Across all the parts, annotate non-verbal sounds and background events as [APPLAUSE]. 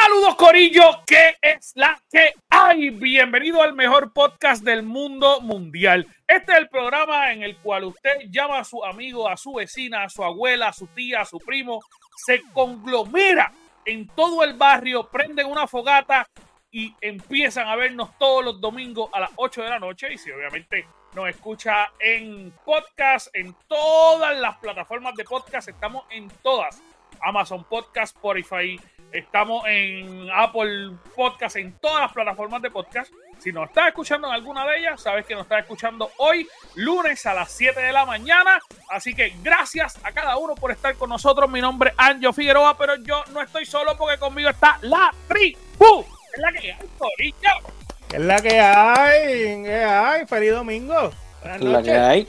Saludos Corillo, ¿qué es la que hay? Bienvenido al mejor podcast del mundo mundial. Este es el programa en el cual usted llama a su amigo, a su vecina, a su abuela, a su tía, a su primo, se conglomera en todo el barrio, prenden una fogata y empiezan a vernos todos los domingos a las 8 de la noche. Y si obviamente nos escucha en podcast, en todas las plataformas de podcast, estamos en todas. Amazon Podcast, Spotify, Estamos en Apple Podcast, en todas las plataformas de podcast. Si nos estás escuchando en alguna de ellas, sabes que nos estás escuchando hoy, lunes a las 7 de la mañana. Así que gracias a cada uno por estar con nosotros. Mi nombre es Anjo Figueroa, pero yo no estoy solo porque conmigo está la tribu. Es la que hay, Corillo. Es la que hay, ¿qué hay? Feliz domingo. Buenas noches. La que hay.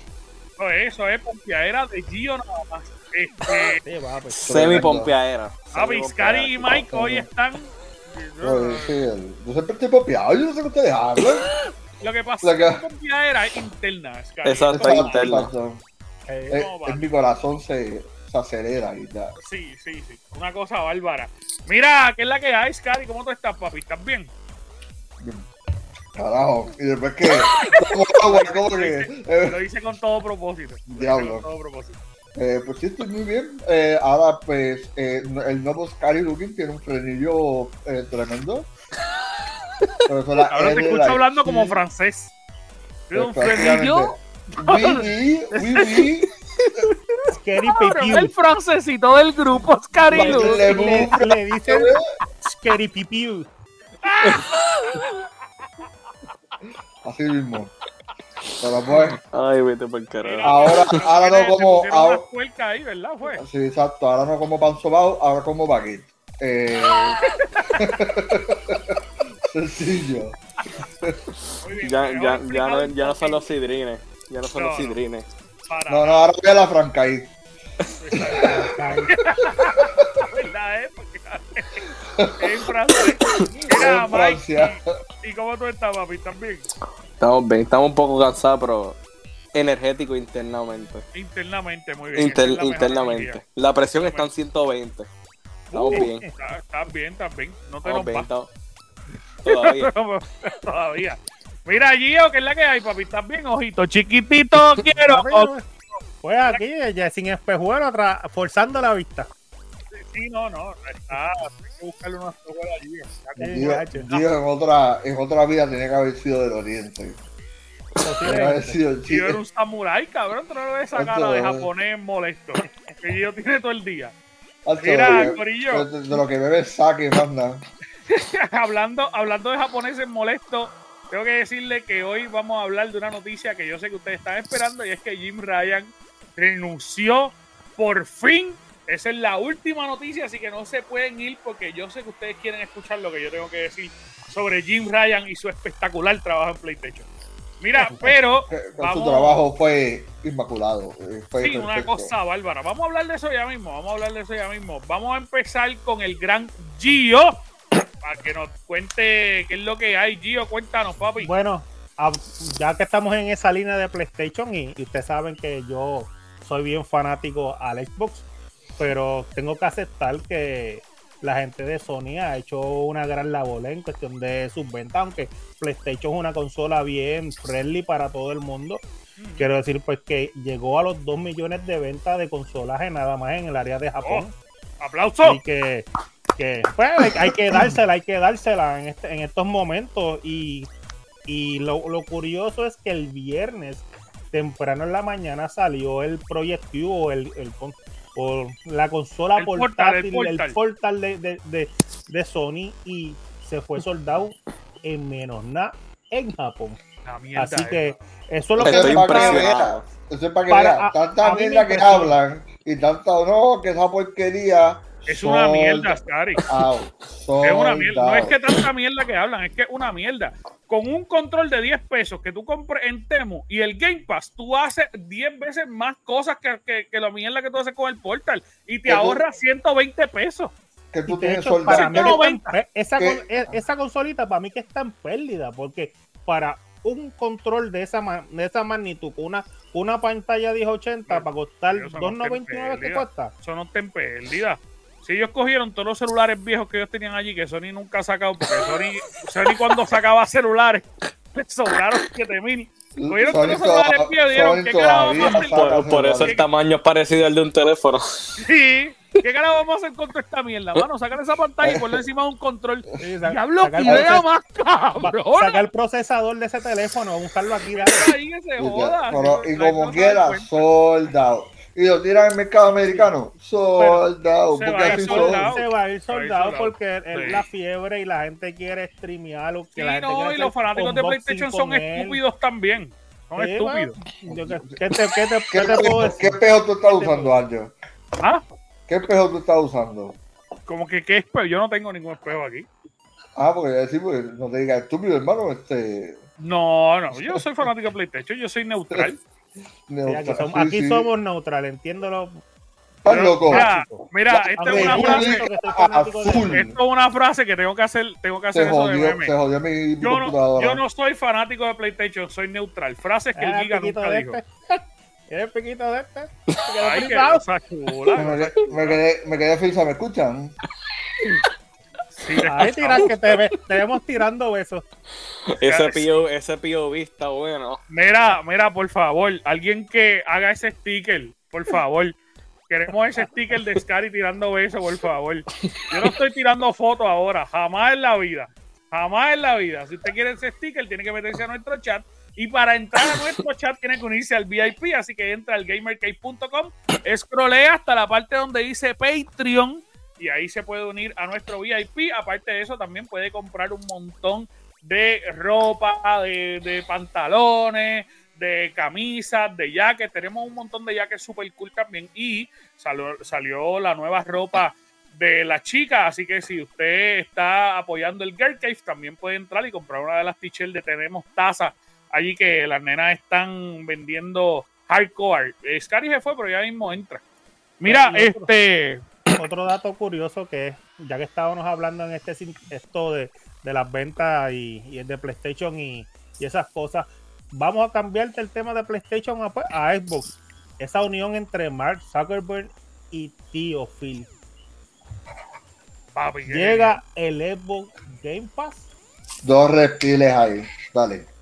Eso es, eso es pompeadera de Gio nada más. Este, pues, Semi pompeadera. Ah, Vizcari y Mike hoy están. yo siempre estoy pompeado, yo no sé qué ustedes hablan. [LAUGHS] Lo que pasa es que la pompeadera es interna. Exacto, es interna. Eh, en mi corazón se, se acelera y ya. Sí, sí, sí. Una cosa bárbara. Mira, ¿qué es la que hay, Scary? ¿Cómo tú estás, papi? ¿Estás bien? Bien. Carajo, y después que. [LAUGHS] ¿Cómo, que lo hice con todo propósito. Diablo. Con todo propósito. Eh, pues sí, estoy muy bien. Eh, ahora, pues, eh, el nuevo Scary Looking tiene un frenillo eh, tremendo. [LAUGHS] ahora te escucho hablando como francés. ¿Tiene un frenillo? Oui, oui, oui, oui. Scary Pipiu. El francesito del grupo Scary Looking. Le, le, le dicen [LAUGHS] Scary Pipiu. Así mismo. Pero pues. Ay, vete por carajo. Ahora, ahora no como. Ahora, ahí, ¿verdad? Fue. Sí, exacto. Ahora no como pan sobao, ahora como baguette. Eh... [LAUGHS] Sencillo. ya, ya, ya, no, ya no son los sidrines. Ya no son los sidrines. No, no, ahora voy a la francaí. ¿Verdad, eh? en Francia. en Francia. ¿Y, ¿Y cómo tú estás, papi? ¿Estás bien? Estamos bien, estamos un poco cansados, pero energético internamente. Internamente, muy bien. internamente. La presión está en 120. Estamos bien. Estás bien, estás bien. No te nos bien, Todavía. [LAUGHS] Todavía. Mira, Gio, ¿qué es la que hay, papi? ¿Estás bien, ojito? Chiquitito, quiero. Pues aquí, ya sin espejuelo, forzando la vista. Sí, no, no, está, hay que buscarle una espejuela allí. Dios, en otra, en otra vida tenía que haber sido del oriente. Tenía que haber sido Yo era un samurái, cabrón, tú no ves esa cara de japonés molesto. que yo tiene todo el día. Mira, Corillo. De, lo que bebe saque, manda. [LAUGHS] hablando, hablando de japoneses molestos, tengo que decirle que hoy vamos a hablar de una noticia que yo sé que ustedes están esperando y es que Jim Ryan renunció por fin esa es la última noticia, así que no se pueden ir porque yo sé que ustedes quieren escuchar lo que yo tengo que decir sobre Jim Ryan y su espectacular trabajo en PlayStation. Mira, [LAUGHS] pero. Su trabajo fue inmaculado. Eh, sí, una cosa bárbara. Vamos a hablar de eso ya mismo. Vamos a hablar de eso ya mismo. Vamos a empezar con el gran Gio. Para que nos cuente qué es lo que hay. Gio, cuéntanos, papi. Bueno, ya que estamos en esa línea de PlayStation y, y ustedes saben que yo soy bien fanático al Xbox pero tengo que aceptar que la gente de Sony ha hecho una gran labor en cuestión de sus ventas, aunque PlayStation es una consola bien friendly para todo el mundo. Quiero decir, pues que llegó a los 2 millones de ventas de consolas nada más en el área de Japón. Oh, ¡Aplauso! Y que, pues, hay, que dársela, hay que dársela en, este, en estos momentos. Y, lo, curioso es que el viernes, temprano en la mañana, salió el Project Q el, el, por la consola portátil, el portal, de, Sony y se fue soldado en menos nada en Japón. Así que eso es lo que Eso es para que vean. Tanta mierda que hablan y tanta no, que esa porquería Es una mierda, Es una mierda. No es que tanta mierda que hablan, es que es una mierda. Con un control de 10 pesos que tú compres en Temu y el Game Pass, tú haces 10 veces más cosas que, que, que la mierda que tú haces con el Portal y te ahorras 120 pesos. Que tú tienes para mí esa, e, esa consolita para mí que está en pérdida, porque para un control de esa, de esa magnitud, una, una pantalla 1080 para costar 2.99 que cuesta. Eso no está en pérdida. Si ellos cogieron todos los celulares viejos que ellos tenían allí, que Sony nunca ha sacado, porque Sony, Sony cuando sacaba celulares, le sobraron 7000. Cogieron todos los celulares viejos y dijeron, ¿qué carajo vamos a hacer? Por, por eso el tamaño es parecido al de un teléfono. Sí, ¿Qué cara vamos a hacer con toda esta mierda? Mano, sacar esa pantalla y ponerle encima de un control. Sí, Diablo, idea más cabrón. Sacar el procesador de ese teléfono, buscarlo aquí. Ahí que se joda. y como quiera, soldado. Y lo tiran en el mercado americano, soldado. Se, va a, ir soldado, se va a ir soldado porque es la fiebre y la gente quiere streamear. Que sí, no, y los fanáticos de PlayStation son estúpidos también. Son estúpidos. ¿Qué te, qué te, qué te puedo decir? ¿Qué peor tú estás usando, Anjo? ¿Ah? ¿Qué espejo tú estás usando? Como que qué espejo, yo no tengo ningún espejo aquí. Ah, porque decir, pues, no te digas estúpido, hermano, este. No, no, yo soy fanático de PlayStation, yo soy neutral. [LAUGHS] neutral aquí, somos, neutral, entiéndolo. Estás loco. Mira, mira esta es una frase. Esto es una frase que tengo que hacer, tengo que hacer se eso jodió, de meme. Se jodió mi, yo, no, yo no soy fanático de PlayStation, soy neutral. Frases que el Giga nunca dijo. [LAUGHS] ¿Quieres el piquito de este? Ay, qué chula. Me, quedé, me quedé feliz, ¿me escuchan? [LAUGHS] Sí, tirar que te, te vemos tirando besos. Ese POV, ese POV está bueno. Mira, mira, por favor, alguien que haga ese sticker, por favor. Queremos ese sticker de Scary tirando besos, por favor. Yo no estoy tirando fotos ahora, jamás en la vida. Jamás en la vida. Si usted quiere ese sticker, tiene que meterse a nuestro chat y para entrar a nuestro chat tiene que unirse al VIP, así que entra al gamercave.com, escrolea hasta la parte donde dice Patreon y ahí se puede unir a nuestro VIP. Aparte de eso, también puede comprar un montón de ropa, de, pantalones, de camisas, de jackets. Tenemos un montón de jackets super cool también. Y salió, salió la nueva ropa de la chica. Así que si usted está apoyando el Girl Cave, también puede entrar y comprar una de las t-shirts de Tenemos Taza allí que las nenas están vendiendo hardcore. Scary se fue, pero ya mismo entra. Mira, este. Otro dato curioso que es, ya que estábamos hablando en este esto de, las ventas y, y de PlayStation y, esas cosas, vamos a cambiarte el tema de PlayStation a, pues, a Xbox. Esa unión entre Mark Zuckerberg y Tío Phil. Llega el Xbox Game Pass. Dos reptiles ahí, dale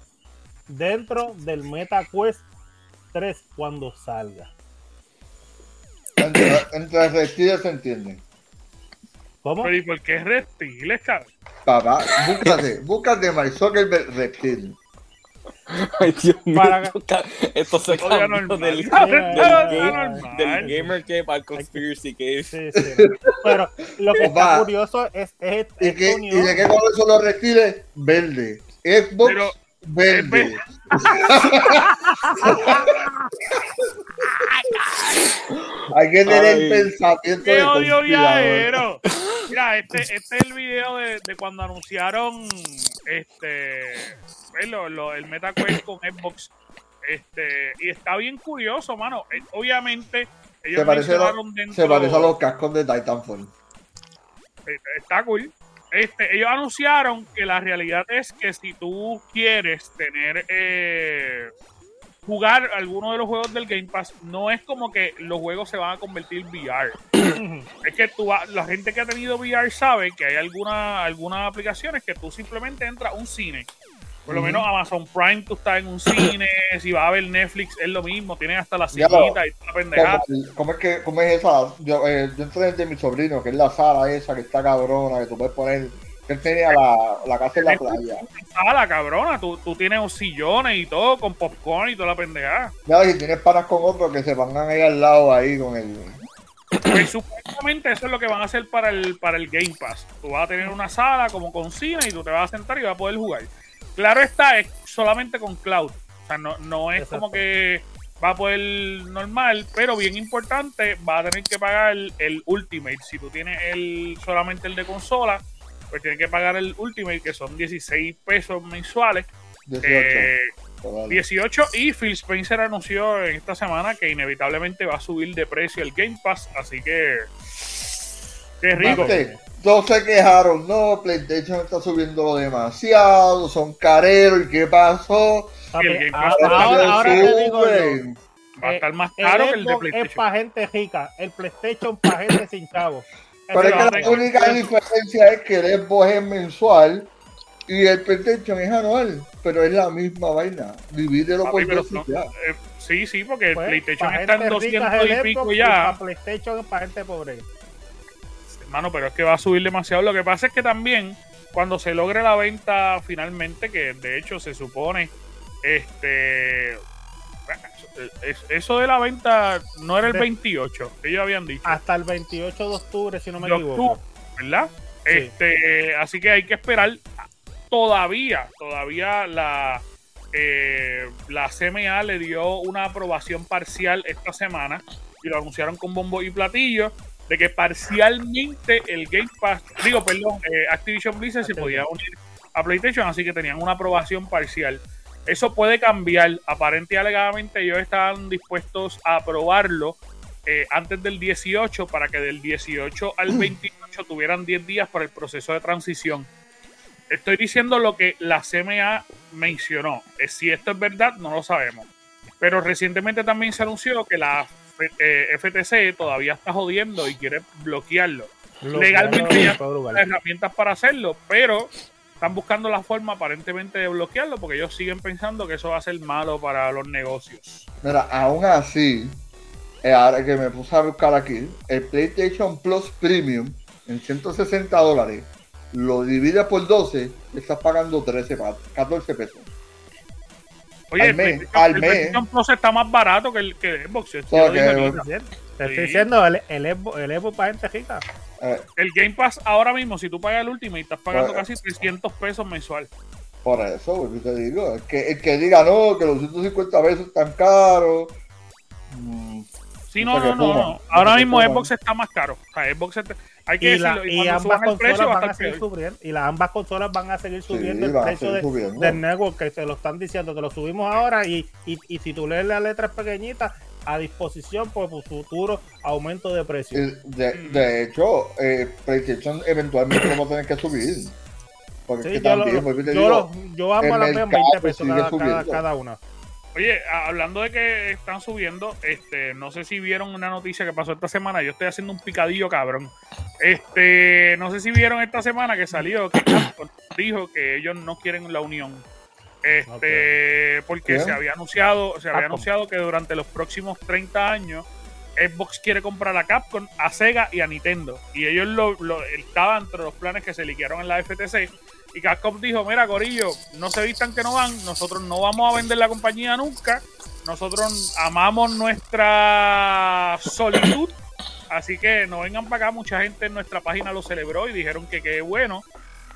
dentro del MetaQuest 3 cuando salga. Entre, entre reptiles se entiende. ¿Cómo? Pero ¿y por qué reptiles, cabrón? Papá, búscate, búscate My Soccer Reptil. Ay, Dios mío. Para... [LAUGHS] Esto se cambió del, [LAUGHS] del, game, del Gamer Cave al Conspiracy Cave. Sí, sí. Pero lo que está curioso es, es, ¿Y, ¿Y de qué color son los reptiles? Verde. Xbox Pero, Vende. Hay que tener el pensamiento ¡Qué odio viajero! Mira, este, este es el video de, de cuando anunciaron este pues, lo, lo, el MetaQuest con Xbox. Este, y está bien curioso, mano. Eh, obviamente, ellos se parece, dentro, se parece a los cascos de Titanfall. Eh, está cool. Este, ellos anunciaron que la realidad es que si tú quieres tener eh, jugar alguno de los juegos del Game Pass, no es como que los juegos se van a convertir en VR. [CLEARS THROAT] es que tú, la gente que ha tenido VR sabe que hay alguna, algunas aplicaciones que tú simplemente entras a un cine. Por lo menos Amazon Prime, tú estás en un [CLEARS THROAT] cine, si vas a ver Netflix es lo mismo, tienes hasta la sillita y toda la pendejada. ¿Cómo, es que, ¿Cómo es esa? Yo, eh, yo entré de mi sobrino, que es la sala esa que está cabrona, que tú puedes poner él tenía la, la casa en la playa. Sala, cabrona. Tú, tú tienes un sillones y todo, con popcorn y toda la pendejada. Ya, y tienes panas con otros que se pongan ahí al lado ahí con el. Pues supuestamente eso es lo que van a hacer para el, para el Game Pass. Tú vas a tener una sala como con cine y tú te vas a sentar y vas a poder jugar. Claro está, es solamente con cloud. O sea, no, no es como que va a poder normal, pero bien importante, va a tener que pagar el, Ultimate. Si tú tienes el solamente el de consola, pues tienes que pagar el Ultimate, que son 16 pesos mensuales. 18. 18 eh, y Phil Spencer anunció en esta semana que inevitablemente va a subir de precio el Game Pass, así que qué rico. Todos se quejaron, no, PlayStation está subiendo demasiado, son careros, ¿y qué pasó? ahora, te digo va a estar más caro que el de PlayStation. Es para gente rica, el PlayStation para gente sin chavo. Pero es que la única diferencia es que el Xbox es mensual y el PlayStation es anual, pero es la misma vaina. Divídelo por dos eh, Sí, sí, porque el pues, PlayStation está en 200 y pico ya. El PlayStation es para gente pobre. Hermano, pero es que va a subir demasiado. Lo que pasa es que también, cuando se logre la venta finalmente, que de hecho se supone este. Eso de la venta no era el 28, que ellos habían dicho. Hasta el 28 de octubre, si no me equivoco. ¿Verdad? Este, así que hay que esperar. Todavía, todavía la, eh, la CMA le dio una aprobación parcial esta semana y lo anunciaron con bombo y platillo de que parcialmente el Game Pass, digo, perdón, eh, Activision Blizzard se podía unir a PlayStation, así que tenían una aprobación parcial. Eso puede cambiar. Aparente y alegadamente ellos estaban dispuestos a aprobarlo eh, antes del 18 para que del 18 al 28 tuvieran 10 días para el proceso de transición. Estoy diciendo lo que la CMA mencionó. Eh, si esto es verdad, no lo sabemos. Pero recientemente también se anunció que la FTC eh, todavía está jodiendo y quiere bloquearlo. Legalmente ya hay herramientas para hacerlo, pero están buscando la forma aparentemente de bloquearlo porque ellos siguen pensando que eso va a ser malo para los negocios. Mira, aún así, eh, ahora que me puse a buscar aquí, el PlayStation Plus Premium en 160 dólares lo divide por 12, estás pagando 13, 14 pesos. Oye, al mes, el, PlayStation Plus está más barato que el, que Xbox. Te estoy diciendo, el, el, Xbox, el Xbox para gente rica. Eh, el Game Pass ahora mismo, si tú pagas el último y estás pagando casi 300 pesos mensual. Por eso, te digo, el que, el que diga no, que los 150 pesos están caros. Mm, sí, no, no, no, Ahora mismo Xbox está más caro. O sea, Xbox hay que y, decirlo, y, ambas consolas van a seguir subiendo y las ambas consolas van a seguir subiendo el precio de, del network que se lo están diciendo que lo subimos ahora y, y, y si tú lees las letras pequeñitas a disposición por futuro aumento de precio. De, de hecho, eh, PlayStation eventualmente lo va a tener que subir. Porque también, yo, yo, yo amo las 20 pesos cada, cada, una. Oye, hablando de que están subiendo, este, no sé si vieron una noticia que pasó esta semana. Yo estoy haciendo un picadillo, cabrón. Este, no sé si vieron esta semana que salió que dijo que ellos no quieren la unión. Este, porque se había anunciado, se había anunciado que durante los próximos 30 años Xbox quiere comprar a Capcom, a Sega y a Nintendo. Y ellos lo, lo estaban entre los planes que se liquearon en la FTC. Y Capcom dijo, mira, Corillo, no se vistan que no van, nosotros no vamos a vender la compañía nunca. Nosotros amamos nuestra solitud. Así que no vengan para acá. Mucha gente en nuestra página lo celebró y dijeron que qué bueno.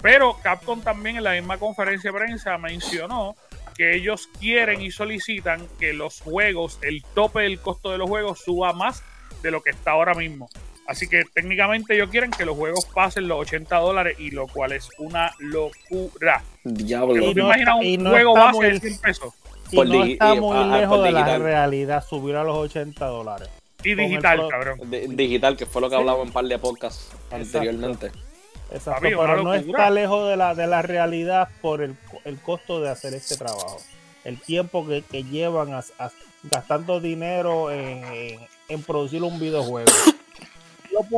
Pero Capcom también en la misma conferencia de prensa mencionó que ellos quieren y solicitan que los juegos, el tope del costo de los juegos suba más de lo que está ahora mismo. Así que técnicamente ellos quieren que los juegos pasen los 80 dólares y lo cual es una locura. Diablo. ¿Tú te imaginas un juego base de 100 pesos? Y no está muy lejos de la realidad subir a los 80 dólares. Y digital, cabrón. digital, que fue lo que hablaba en un par de podcasts anteriormente. Exacto, pero no está lejos de la, de la realidad por el, el costo de hacer este trabajo. El tiempo que, que llevan a, gastando dinero en, en, producir un videojuego. [COUGHS]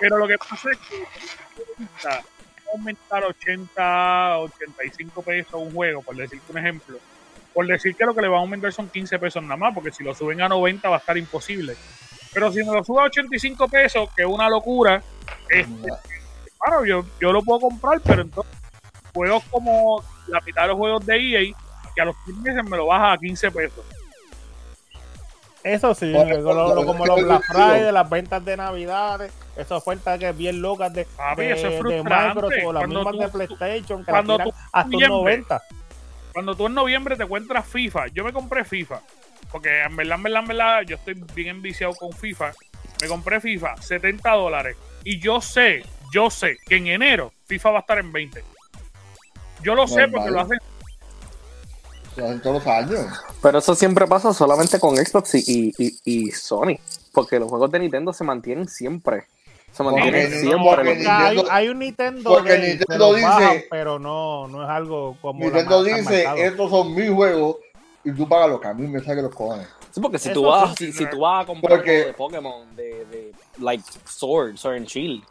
pero lo que pasa es que aumentar 80, 85 pesos un juego, por decirte un ejemplo. Por decir que lo que le va a aumentar son 15 pesos nada más, porque si lo suben a 90 va a estar imposible. Pero si me lo suben a 85 pesos, que es una locura, este, claro, yo, yo lo puedo comprar, pero entonces juegos como la mitad de los juegos de EA, que a los 15 meses me lo baja a 15 pesos. Eso sí, como, los Black Friday, las ventas de Navidades, esas ofertas que bien locas de, de, Microsoft o las mismas de PlayStation, cuando tú hasta 90. Cuando tú en noviembre te encuentras FIFA, yo me compré FIFA porque en verdad, en verdad, en verdad, yo estoy bien enviciado con FIFA. Me compré FIFA, 70 dólares. Y yo sé, yo sé que en enero FIFA va a estar en 20. Yo lo sé porque lo hacen. Lo hacen todos los años. Pero eso siempre pasa solamente con Xbox y, y, y Sony. Porque los juegos de Nintendo se mantienen siempre. Se mantienen siempre. hay, hay, un Nintendo, porque Nintendo dice, pero no, no es algo como. Nintendo dice: estos son mis juegos y tú pagas lo que a mí me saque los cojones. Sí, porque si tú, vas, si, si, tú vas a comprar porque, de Pokémon, de, de like Sword, Sword and Shield,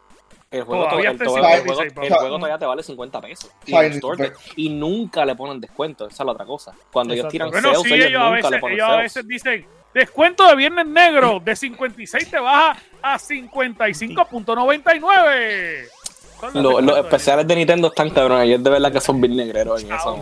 el juego, todavía, el, el, juego, el juego, todavía te vale 50 pesos. Y, store, y, nunca le ponen descuento, esa es la otra cosa. Cuando ellos tiran bueno, sales, sí, ellos, ellos, a veces, le ponen ellos a veces dicen, descuento de Viernes Negro, de 56 te baja a 55.99. Los, los especiales de Nintendo están cabrones. Ellos de verdad que son bien negreros en eso.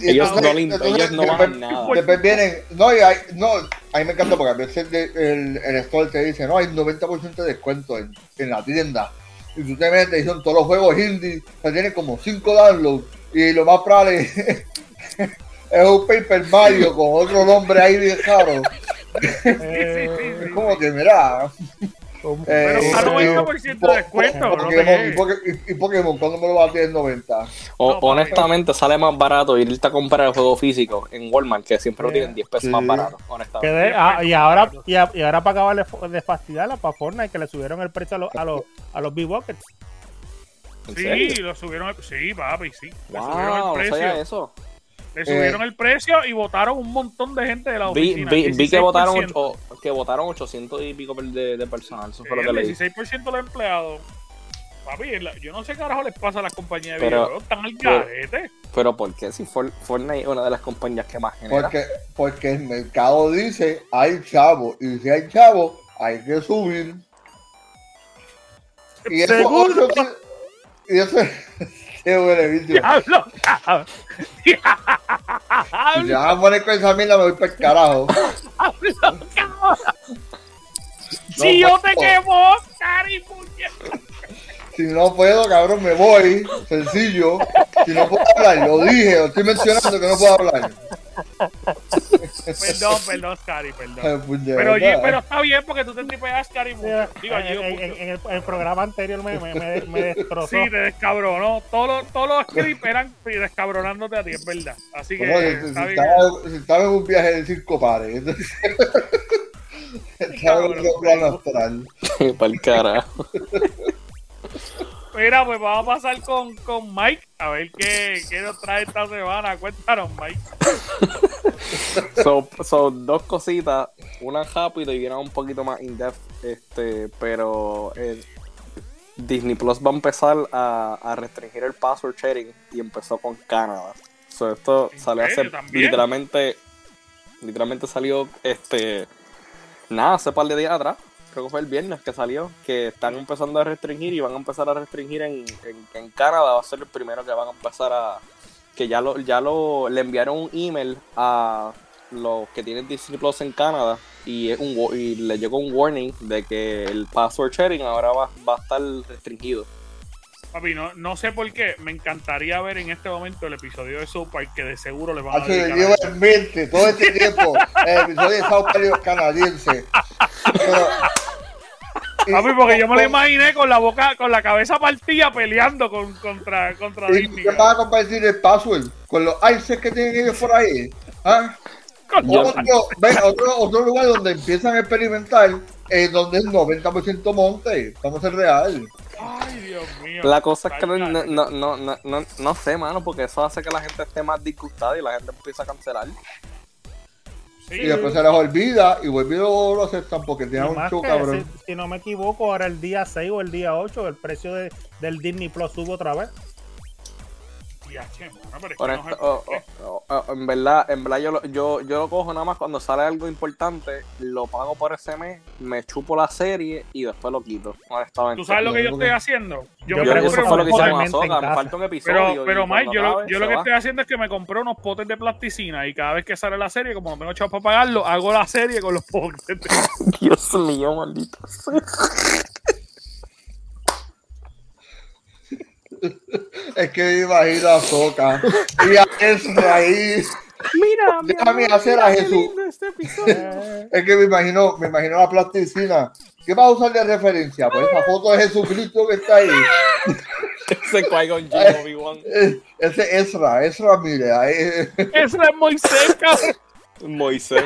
ellos, no, ellos no bajan nada. Después vienen. No, y hay, no, a mí me encanta porque a veces el, el, store te dice: No, hay 90% de descuento en, en, la tienda. Y tú te metes y son todos los juegos indie que tienen como 5 downloads. Y lo más probable [LAUGHS] es un Paper Mario con otro nombre ahí bien caro. [LAUGHS] es como que, mira. Pero a 90% de descuento. y, Pokémon, ¿cuándo me lo va a tener 90? honestamente, sale más barato irte a comprar el juego físico en Walmart, que siempre lo tienen 10 pesos más barato, honestamente. Ah, y, ahora, y, ahora para acabar de fastidiarla para Fortnite, que le subieron el precio a los, a los, a los Big Buckets. Sí, lo subieron. Sí, papi, sí. Le subieron el precio. eso. Le subieron eh, el precio y votaron un montón de gente de la oficina. Vi, vi, que votaron que votaron 800 y pico de, de personal. Eso fue lo que leí. 16% de los empleados. Papi, yo no sé qué carajo les pasa a las compañías de videojuegos. Están al carete. Pero ¿por qué si Fortnite es una de las compañías que más genera? Porque, porque el mercado dice hay chavo. Y si hay chavo, hay que subir. Y eso, y eso, Qué huele, bicho. Diablo, cabrón. Diablo. Si vas a poner con esa mierda, me voy para el carajo. Diablo, cabrón. si yo te quemo, cari, puñeta. Si no puedo, cabrón, me voy. Sencillo. Si no puedo hablar, lo dije, estoy mencionando que no puedo hablar. Perdón, perdón, Scary, perdón. pero, está bien porque tú te tripeas, Scary. Mucho. Digo, en, en, el, programa anterior me, me, me, me destrozó. Sí, te descabronó. Todos los, todos los scripts eran descabronándote a ti, es verdad. Así que. si, está estaba, si, estaba, en un viaje de circo pares. [LAUGHS] estaba en un plano astral. [LAUGHS] Para el carajo. [LAUGHS] Mira, pues vamos a pasar con, con Mike a ver qué, qué, nos trae esta semana. Cuéntanos, Mike. Son dos cositas, una rápido y una un poquito más in-depth. Este, pero eh, Disney Plus va a empezar a, a, restringir el password sharing y empezó con Canadá. So, esto salió hace literalmente, literalmente salió este, nada, hace par de días atrás creo que fue el viernes que salió, que están empezando a restringir y van a empezar a restringir en, en, Canadá, va a ser el primero que van a empezar a, que ya lo, ya lo, le enviaron un email a los que tienen Disney Plus en Canadá y, es un, y le llegó un warning de que el password sharing ahora va, va a estar restringido. Papi, no, no sé por qué, me encantaría ver en este momento el episodio de South Park que de seguro le van a dedicar llevo en mente todo este tiempo el episodio de South Park canadiense. [LAUGHS] Papi, porque yo me lo imaginé con la boca, con la cabeza partida peleando con, contra, contra Disney. ¿Qué vas a compartir el password? Con los ices que tienen ellos por ahí. ¿Ah? Otro, otro, otro, lugar donde empiezan a experimentar es donde es 90% monte. Vamos a ser real. Ay, Dios mío. La cosa es que no, no, no, no, no, sé, mano, porque eso hace que la gente esté más disgustada y la gente empieza a cancelar. Y después se les olvida y vuelve lo aceptan porque tienen un show cabrón. Si, no me equivoco, ahora el día 6 o el día 8 el precio de, del Disney Plus sube otra vez en verdad, en verdad yo, yo, yo lo cojo nada más cuando sale algo importante, lo pago por ese mes, me chupo la serie y después lo quito. ¿Tú sabes lo que yo estoy haciendo? Yo, yo me eso fue lo que hicimos me falta un episodio. Pero, pero Mike, yo, lo, yo lo que estoy haciendo es que me compré unos potes de plasticina y cada vez que sale la serie, como no tengo chavos para pagarlo, hago la serie con los potes. [LAUGHS] Dios mío, maldito. [LAUGHS] es que me imagino a Soca y a Ezra ahí. Mira, déjame hacer a Jesús. Este [LAUGHS] Es que me imagino, me imagino la plasticina. ¿Qué vas a usar de referencia? Pues esa foto de Jesucristo que está ahí. [LAUGHS] Ese Qui-Gon Obi-Wan. Ese Ezra, Ezra, mire, ahí. Eso es Moisés, cabrón. Moisés.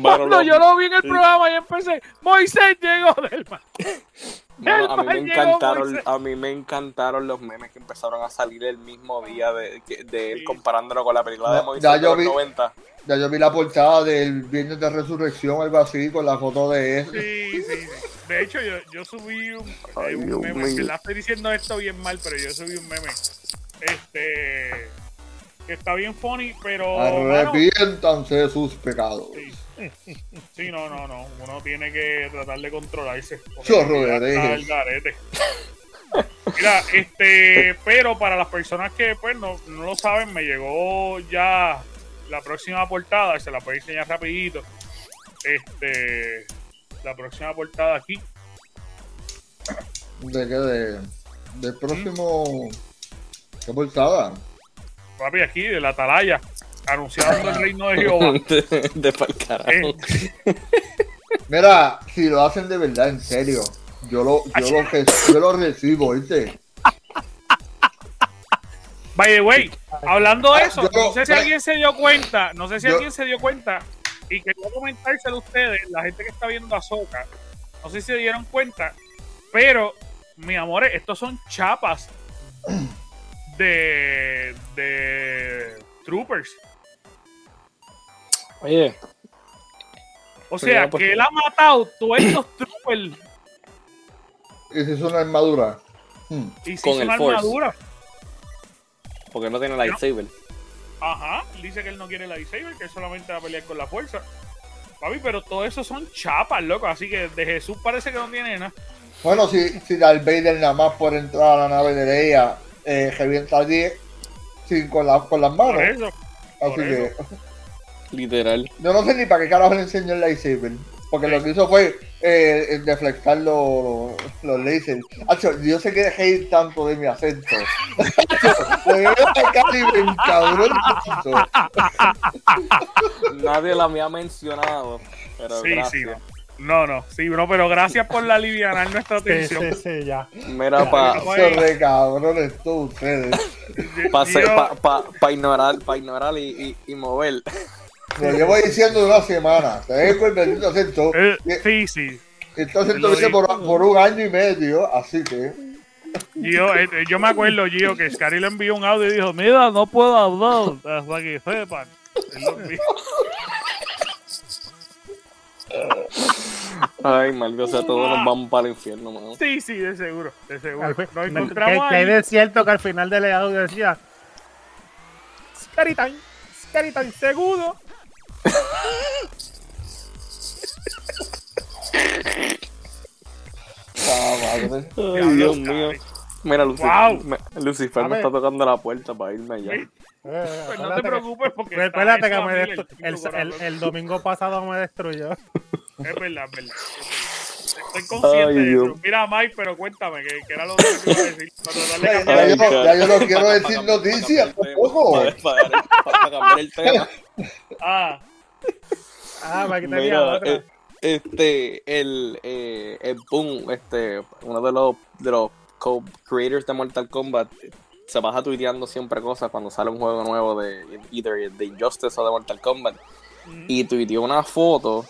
Cuando yo lo vi en el programa y empecé, Moisés llegó del mar. Mano, a mí [LAUGHS] me encantaron, a mí me encantaron los memes que empezaron a salir el mismo día de, de él comparándolo con la película de Moisés ya de yo los vi- 90. Ya yo vi la portada del Viernes de Resurrección, algo así, con la foto de él. Sí, sí, sí. De hecho, yo, yo subí un, Ay, eh, un Dios meme. mío. que la estoy diciendo esto bien mal, pero yo subí un meme. Este. Que está bien funny, pero. Arrepiéntanse de sus pecados. Sí. Sí, no, no, no. Uno tiene que tratar de controlarse. Chorro de garete. Mira, este, pero para las personas que pues no, no lo saben, me llegó ya la próxima portada, se la puedo enseñar rapidito. Este, la próxima portada aquí. ¿De qué? De, del próximo. ¿Qué portada? Papi, aquí de la atalaya, anunciando el reino de Jehová. [LAUGHS] de, de pa'l carajo. Eh, Mira, si lo hacen de verdad, en serio, yo lo, yo lo, yo lo recibo, ¿viste? By the way, hablando de eso, Yo- no sé si alguien se dio cuenta, no sé si Yo- alguien se dio cuenta, y quería comentárselo a ustedes, la gente que está viendo Azoka, no sé si se dieron cuenta, pero, mi amores, estos son chapas de, de Troopers. Oye, O Pero sea, pues, que él ha matado todos estos [CLEARS THROAT] Troopers Y si es una armadura. Hmm. y se Con hizo el una Force. armadura. porque no tiene lightsaber. Ajá, dice que él no quiere la lightsaber, que él solamente va a pelear con la fuerza. Papi, pero todo eso son chapas, loco. Así que de Jesús parece que no tiene nada. Bueno, si, si Darth Vader nada más por entrar a la nave de Leia eh, revienta a 10 sin, con, la- con las Por manos. eso. Así por que eso. [LAUGHS] Literal. yo no sé ni para qué carajo le enseñó el lightsaber. Porque lo que hizo fue eh, deflectar los, los lasers. Yo sé que reír tanto de mi acento. Hacho, [LAUGHS] de verdad, Cali, me acento. Nadie la había mencionado. Pero Sí, gracias. sí, no. No, no, sí, bro, pero gracias por la alivianar nuestra Sí, atención. sí, sí, ya. Mira, para re cabrones todos ustedes. [LAUGHS] pa, Yo- pa, pa, pa ignorar, pa ignorar y, y, y mover. Lo llevo diciendo de una semana. Te dejo el bendito acento. eh, sí, sí. Este acento viene por, por un año y medio, así que. Gio, eh, eh, yo me acuerdo, Gio, que Scary le envió un audio y dijo, mira, no puedo hablar hasta que sepan. Lo. Ay, maldito, o sea, todos nos vamos para el infierno, mano. Sí, sí, de seguro, de seguro. Al fin- Nos que, encontramos que de cierto que al final del audio decía Scary Time, Scary Time, seguro. Ah, madre. Ay, Dios mío. Mira, Lucifer, Wow. me, Lucifer me está tocando la puerta para irme allá. Sí. Eh, Pues no te que- preocupes porque. Recuérdate que está me el el, el- domingo pasado me destruyó. Es verdad, es verdad. Estoy consciente Ay, de eso. Mira, Mike, pero cuéntame, que, que era lo que te iba a decir. De Ya, ya Ay, yo, cara. ya yo no quiero decir noticias tampoco. tema, Para, para- para cambiar el tema. Ah, Ah, para que tenía Mira, otra. eh, este, el, eh, el Boom, este, uno de los, de los co-creators de Mortal Kombat, se pasa tuiteando siempre cosas cuando sale un juego nuevo de either de Injustice o de Mortal Kombat. Y tuiteó una foto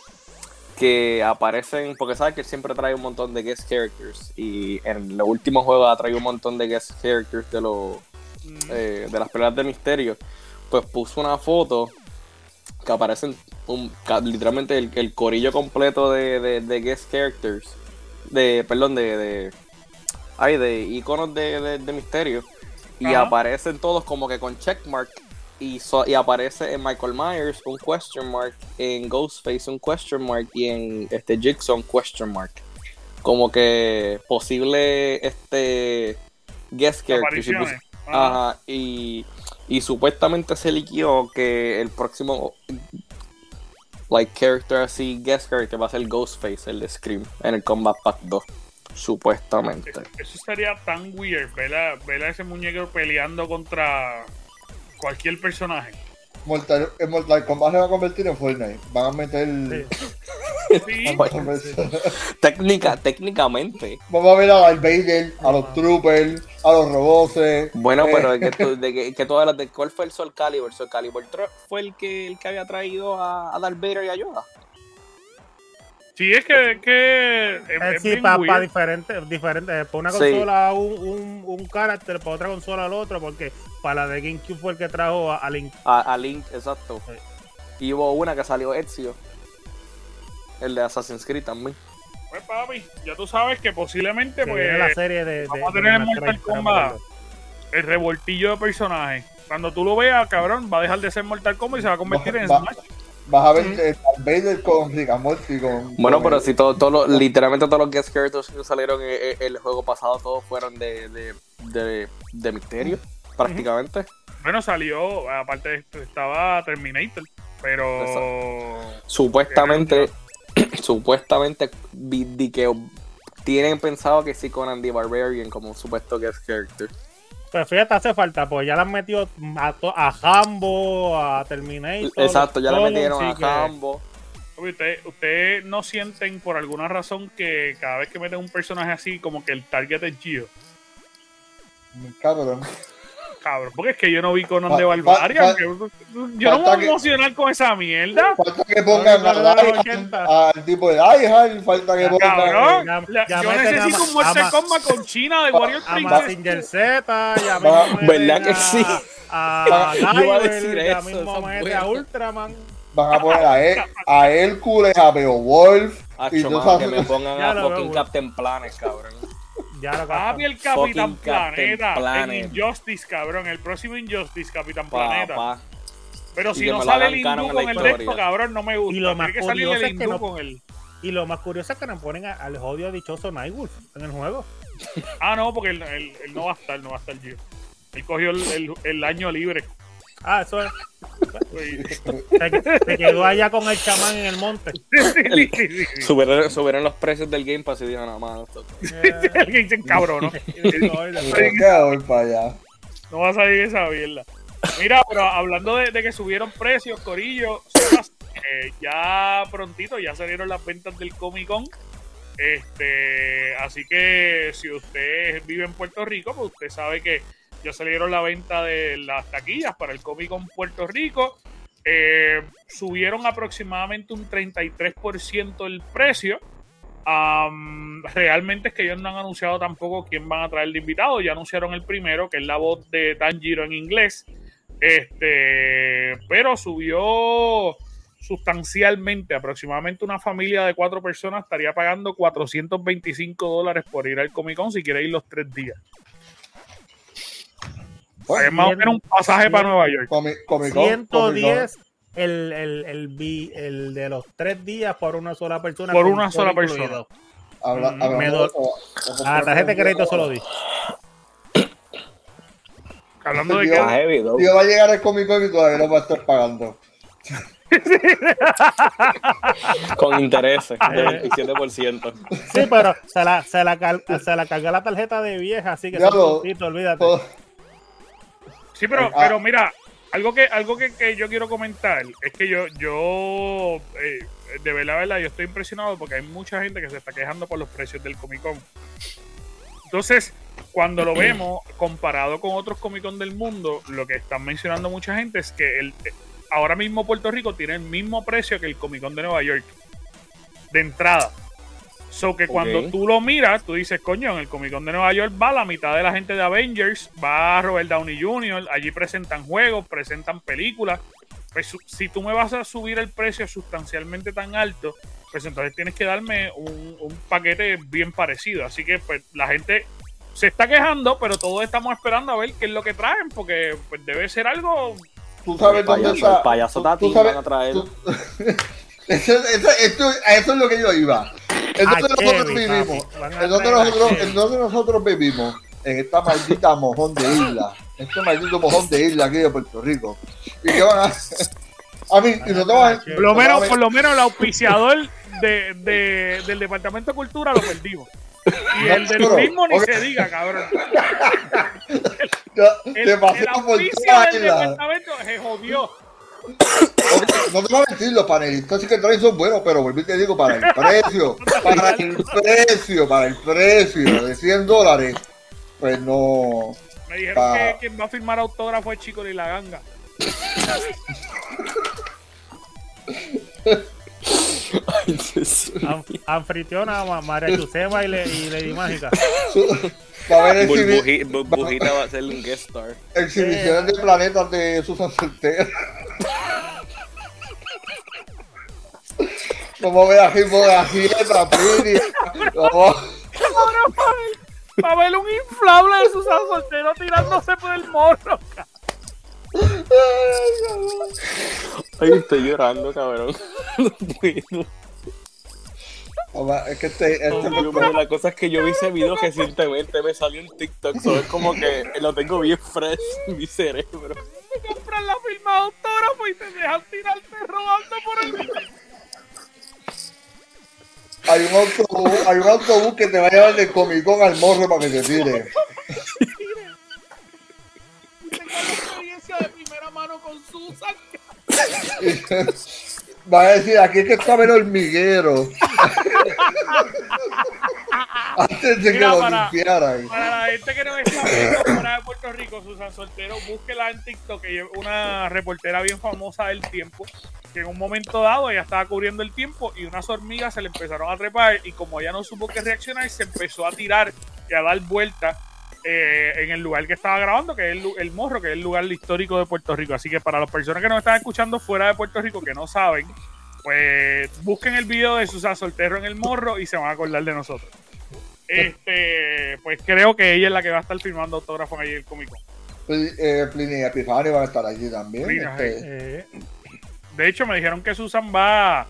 que aparecen, porque sabes que él siempre trae un montón de guest characters. Y en los últimos juegos ha traído un montón de guest characters de los eh, de las peleas de misterio. Pues puso una foto que aparecen un, literalmente el, el corillo completo de, de, de guest characters. De, perdón, de, de ay, de iconos de, de, misterio. Y aparecen todos como que con checkmark. Y, so- y aparece en Michael Myers un question mark, en Ghostface un question mark y en este Jigsaw un question mark. Como que posible este guest characters. Ah, Ajá, y, y supuestamente se liquió que el próximo like character así, guest character va a ser Ghostface, el de Scream, en el Combat Pack 2. Supuestamente. Eso, estaría tan weird, ver a, ver a ese muñeco peleando contra cualquier personaje. Mortal, el Mortal Kombat se va a convertir en Fortnite. Van a meter. Sí. [LAUGHS] [LAUGHS] Técnica, técnicamente. Vamos a ver a Darth Vader, a los Troopers, a los robots. Bueno, eh, pero de que, tú- de que, que tú hablas de cuál fue el Soul Calibur. Soul Calibur fue el que, el que había traído a, a Darth Vader y a Yoda. Sí, es que, que es, Eh, es sí, para weird. diferentes, diferentes. Para una Sí. consola un, un, un carácter, para otra consola al otro, porque para la de GameCube fue el que trajo a, a Link. A, a Link, exacto. Sí. Y hubo una que salió Ezio. El de Assassin's Creed también. Pues papi, ya tú sabes que posiblemente viene la pues, serie de, de- vamos a tener en Mortal Kombat. el revoltillo de personajes. Cuando tú lo veas, cabrón, va a dejar de ser Mortal Kombat y se va a convertir en Va- Smash. Vas a ver eh, Darth Vader con Rick and Morty. Con, Bueno, con pero el- si todo, todo lo- literalmente todos los guest characters que salieron en, el juego pasado, todos fueron de, de, de, de misterio, prácticamente. Bueno, salió, aparte de esto, estaba Terminator, pero... Supuestamente, [LAUGHS] supuestamente, vi, di que tienen pensado que sí con Andy Barbarian como un supuesto guest character. Pero fíjate, hace falta, pues ya le han metido a, to- a Hambo, a Terminator. Exacto, ya le metieron que- a Hambo. Ustedes usted no sienten por alguna razón que cada vez que meten un personaje así, como que el target es Gio. Cabrón. Cabrón, porque es que yo no vi Conan de que- yo no me voy a emocionar con esa mierda. Falta que pongan No, no, no, a- no, 80. al tipo de Die falta que pongan. Yo necesito a- un Mortal a- Kombat con China de Warrior A Princess. Z, mismo ¿verdad que a- sí? A [LAUGHS] Yo iba a decir eso, a Ultraman. Van a poner a, él, a Hércules, a Beowulf. Hacho, y que me pongan Ya a fucking. Captain Planet, cabrón. Ya lo Papi, el Capitán Planeta. Planet. En Injustice, cabrón. El próximo Injustice, Capitán Planeta. Pero si que no sale el hindú con el historia. cabrón, no me gusta. Y lo más Tiene que salir curioso el es que no- con el... Y lo más curioso es que nos ponen al jodido dichoso Nightwolf en el juego. Ah, no, porque él, él- él no va a estar, no va a estar Gio. Él cogió el, el- el año libre. Ah, eso es. Se, se quedó allá con el chamán en el monte. Subieron, subieron los precios del Game Pass y dijeron, nada más. Alguien se encabronó. [LAUGHS] No va a salir esa mierda. Mira, pero hablando de, de que subieron precios, Corillo, eh, ya prontito, ya salieron las ventas del Comic Con. Este, así que si usted vive en Puerto Rico, pues usted sabe que ya salieron la venta de las taquillas para el Comic Con Puerto Rico. Eh, subieron aproximadamente un 33% el precio. Realmente es que ellos no han anunciado tampoco quién van a traer de invitado. Ya anunciaron el primero, que es la voz de Tanjiro en inglés. Este, pero subió sustancialmente, aproximadamente una familia de cuatro personas estaría pagando 425 dólares por ir al Comic Con si quiere ir los tres días. Es más o menos un pasaje para Nueva York. Comic, Comic Con, Comic Con. 110 el, el, el, el de los tres días por una sola persona. Por una sola incluido. Habla, Mm, hablando me do- A la tarjeta de crédito se lo di. [COUGHS] Hablando de que Ah. Tío, va a llegar el Comic Con y todavía no va a estar pagando. [LAUGHS] Con intereses Eh. del 27%. Sí, pero se la, se la, se la carga la tarjeta de vieja, así que Ya son lo- olvídate. Todo- Sí, pero, Ah. pero mira, algo que algo que, que yo quiero comentar es que yo, yo eh, de verdad, verdad, yo estoy impresionado porque hay mucha gente que se está quejando por los precios del Comic Con. Entonces, cuando lo [CLEARS THROAT] vemos comparado con otros Comic Con del mundo, lo que están mencionando mucha gente es que el, ahora mismo Puerto Rico tiene el mismo precio que el Comic Con de Nueva York de entrada. So que cuando tú lo miras, tú dices, coño, en el Comic Con de Nueva York va la mitad de la gente de Avengers, va Robert Downey Jr., allí presentan juegos, presentan películas. Pues si tú me vas a subir el precio sustancialmente tan alto, pues entonces tienes que darme un, un paquete bien parecido. Así que pues la gente se está quejando, pero todos estamos esperando a ver qué es lo que traen, porque pues debe ser algo Tú sabes El dónde payaso- está. el payaso tú- Tati tú sabes- van a traer. tú- [LAUGHS] Eso, eso, esto- a eso es lo que yo iba. En A donde nosotros vivimos, papi. Van a en donde traer a nosotros, Chevy. en donde nosotros vivimos, en esta maldita mojón de isla, este maldito mojón de isla aquí de Puerto Rico. ¿Y qué van a hacer? A mí, y no te van a- Por lo no menos, por lo menos el auspiciador de, de- del Departamento de Cultura lo perdimos. Y el del turismo ni se diga, cabrón. [LAUGHS] El, el auspicio del isla. departamento se jodió. No te voy a mentir, los panelistas sí que traen son buenos, pero y te digo, para el precio, para el precio, para el precio de 100 dólares, pues no. Me dijeron que quien va a firmar autógrafo es Chico y la ganga. [LAUGHS] [LAUGHS] Ay. An- Anfitriona, Ma- María Chusema y, Le- y Lady Mágica. Va a haber Burbuji- Burbujita va a ser un guest star. exhibiciones de planetas de Susan Soltero. [LAUGHS] Vamos a ver a Jimbo de la Gieta, Piri. Vamos. Va a ver un inflable de Susan Soltero tirándose por el morro. Ay, estoy llorando, cabrón. [LAUGHS] No puedo. Vamos, Es que este, este Yo, pero la cosa es que yo vi ese video recientemente, me salió en TikTok, so es como que lo tengo bien fresh en mi cerebro. Te compran la firma de autógrafo y te dejan tirarte rodando por el hay un autobús, hay un autobús que te va a llevar de Comic Con al morro para que te tire. Tengo la experiencia de primera mano con Susan. Va a decir, aquí es que está el hormiguero. Antes de que lo para- limpiaran. Para la gente que no está viendo fuera de Puerto Rico, Susan Soltero, búsquela en TikTok, que es una reportera bien famosa del tiempo, que en un momento dado ella estaba cubriendo el tiempo y unas hormigas se le empezaron a trepar y como ella no supo qué reaccionar, se empezó a tirar y a dar vueltas eh, en el lugar que estaba grabando, que es el, el Morro, que es el lugar histórico de Puerto Rico. Así que para las personas que nos están escuchando fuera de Puerto Rico, que no saben, pues busquen el video de Susan Soltero en el Morro y se van a acordar de nosotros. Este, pues creo que ella es la que va a estar firmando autógrafos ahí el Comic Con. Pl- eh, Pliny y Epifanio van a estar allí también. Pliny, este, Eh, De hecho, me dijeron que Susan va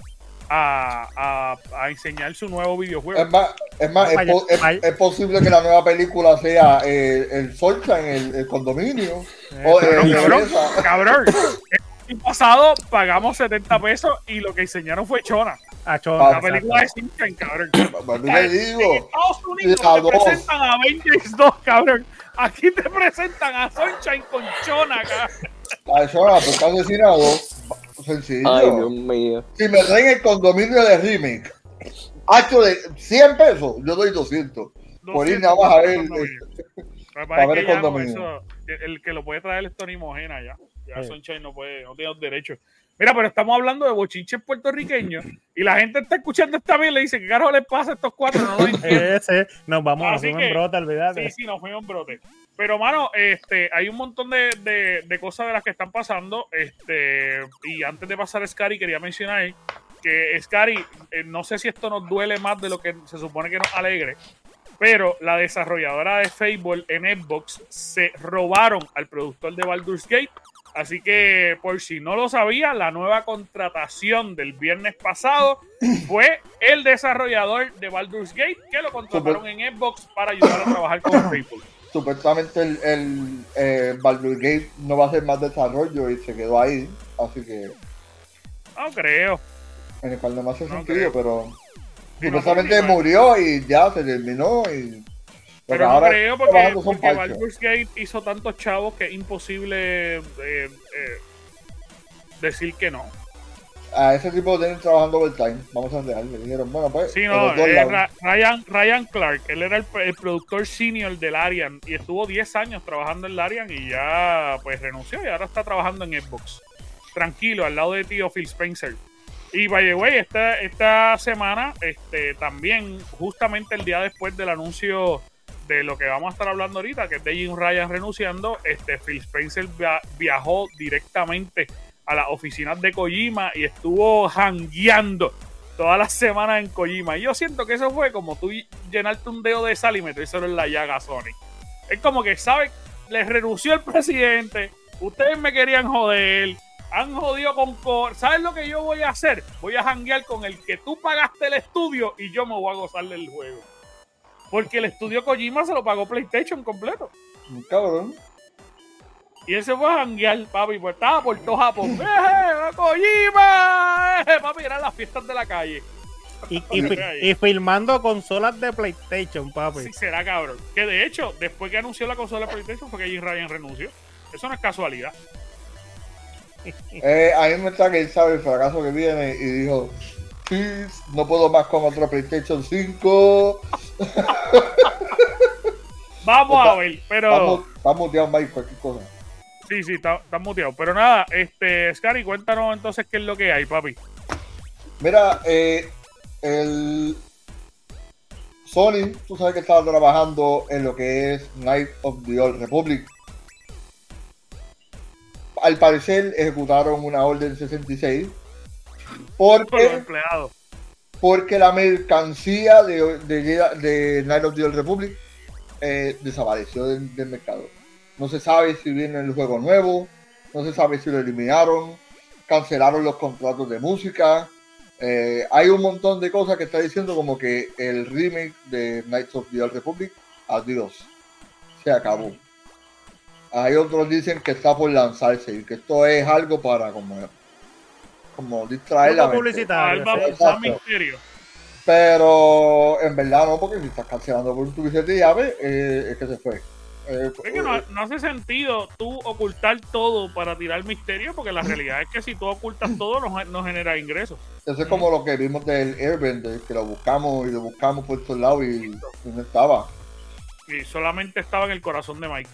a, a, a enseñar su nuevo videojuego. es más, es, más es, Vaya, po- es- vaya. es posible que la nueva película sea eh, el Solcha en el, el condominio. eh, o eh, [LAUGHS] Cabrón, en cabrón, esa. cabrón. El año pasado pagamos 70 pesos y lo que enseñaron fue Chona. a Chon, Ah, La película de Simpson, cabrón. Te En digo. Estados Unidos te dos. presentan a Avengers 2, cabrón. Aquí te presentan a Sunshine con Chona, cabrón. A eso la puta asesinado. Sencillo. Ay, Dios mío. Si me traen el condominio de remake, hacho de 100 pesos, yo doy 200. Por ir nada más a ver. Es ver el condominio. eso, el que lo puede traer es Tony Mojena ya. Ya Sí. Sunshine no puede, no tiene los derechos. Mira, pero estamos hablando de bochinches puertorriqueños y la gente está escuchando esta vez y le dice, ¿qué carajo les pasa a estos cuatro? No lo [LAUGHS] entiendo. Ese, nos vamos, nos Así fuimos que- en olvídate. Sí, sí, nos fuimos en brote. Pero, mano, este, hay un montón de, de- de cosas de las que están pasando. Este, y antes de pasar a Scary, quería mencionar que Scary, eh, no sé si esto nos duele más de lo que se supone que nos alegre, pero la desarrolladora de Fable en Xbox se robaron al productor de Baldur's Gate. Así que, por si no lo sabía, la nueva contratación del viernes pasado [CLEARS THROAT] fue el desarrollador de Baldur's Gate que lo contrataron en Xbox para ayudar a trabajar con [CLEARS THROAT] Fable. Supuestamente el, el eh, Baldur's Gate no va a hacer más desarrollo y se quedó ahí. Así que No creo. en el cual no me hace No sentido, creo. pero no, supuestamente murió y ya se terminó. Y, Pero no ahora creo está porque, porque. Baldur's Gate hizo tantos chavos que es imposible eh, eh, decir que no. A ese tipo tienen trabajando overtime. Vamos a dejar. Le dijeron, bueno, pues. Sí, de no, eh. Ra- Ryan, Ryan Clark, él era el, el productor senior del Arian y estuvo 10 años trabajando en el Arian y ya pues renunció y ahora está trabajando en Xbox. Tranquilo, al lado de tío Phil Spencer. Y by the way, esta, esta semana, este, también, justamente el día después del anuncio de lo que vamos a estar hablando ahorita, que es de Jim Ryan renunciando, este, Phil Spencer via- viajó directamente a las oficinas de Kojima y estuvo jangueando todas las semanas en Kojima. Y yo siento que eso fue como tú llenarte un dedo de sal y metérselo en la llaga a Sony. Es como que, ¿sabes? Les renunció el presidente, ustedes me querían joder, han jodido con... co- ¿Sabes lo que yo voy a hacer? Voy a janguear con el que tú pagaste el estudio y yo me voy a gozar del juego. Porque el estudio Kojima se lo pagó PlayStation completo. Cabrón. Y él se fue a janguear, papi, pues estaba por todo Japón. [LAUGHS] ¡Eh, Kojima! ¡Eh, papi, eran las fiestas de la calle. Y, [LAUGHS] y, fi- y filmando consolas de PlayStation, papi. Sí, será cabrón. Que de hecho, después que anunció la consola de PlayStation fue que Jim Ryan renunció. Eso no es casualidad. [LAUGHS] Eh, a mí me está que él sabe el fracaso que viene y dijo, sí, no puedo más con otro PlayStation 5. Vamos a ver, pero. Estamos, estamos muteados, Mike, cualquier cosa. Sí, sí, está, está muteado. Pero nada, este, Scary, cuéntanos entonces qué es lo que hay, papi. Mira, eh, el Sony, tú sabes que estaba trabajando en lo que es Night of the Old Republic. Al parecer ejecutaron una orden 66 Con los porque, empleados. porque la mercancía de, de, de Night of the Old Republic eh, desapareció del, del mercado. No se sabe si viene el juego nuevo, no se sabe si lo eliminaron, cancelaron los contratos de música. Eh, hay un montón de cosas que está diciendo como que el remake de Knights of the Old Republic, adiós, se acabó. Hay otros dicen que está por lanzarse y que esto es algo para como, como distraer la mente. exacto. Misterio. Pero en verdad no, porque si estás cancelando por tu billete de llave, eh, es que se fue. Eh, Es que no, no hace sentido tú ocultar todo para tirar misterio, porque la realidad es que si tú ocultas todo, no, no genera ingresos. Eso es como lo que vimos del Airbender, que lo buscamos y lo buscamos por todos lados y, y no estaba. Y solamente estaba en el corazón de Mike.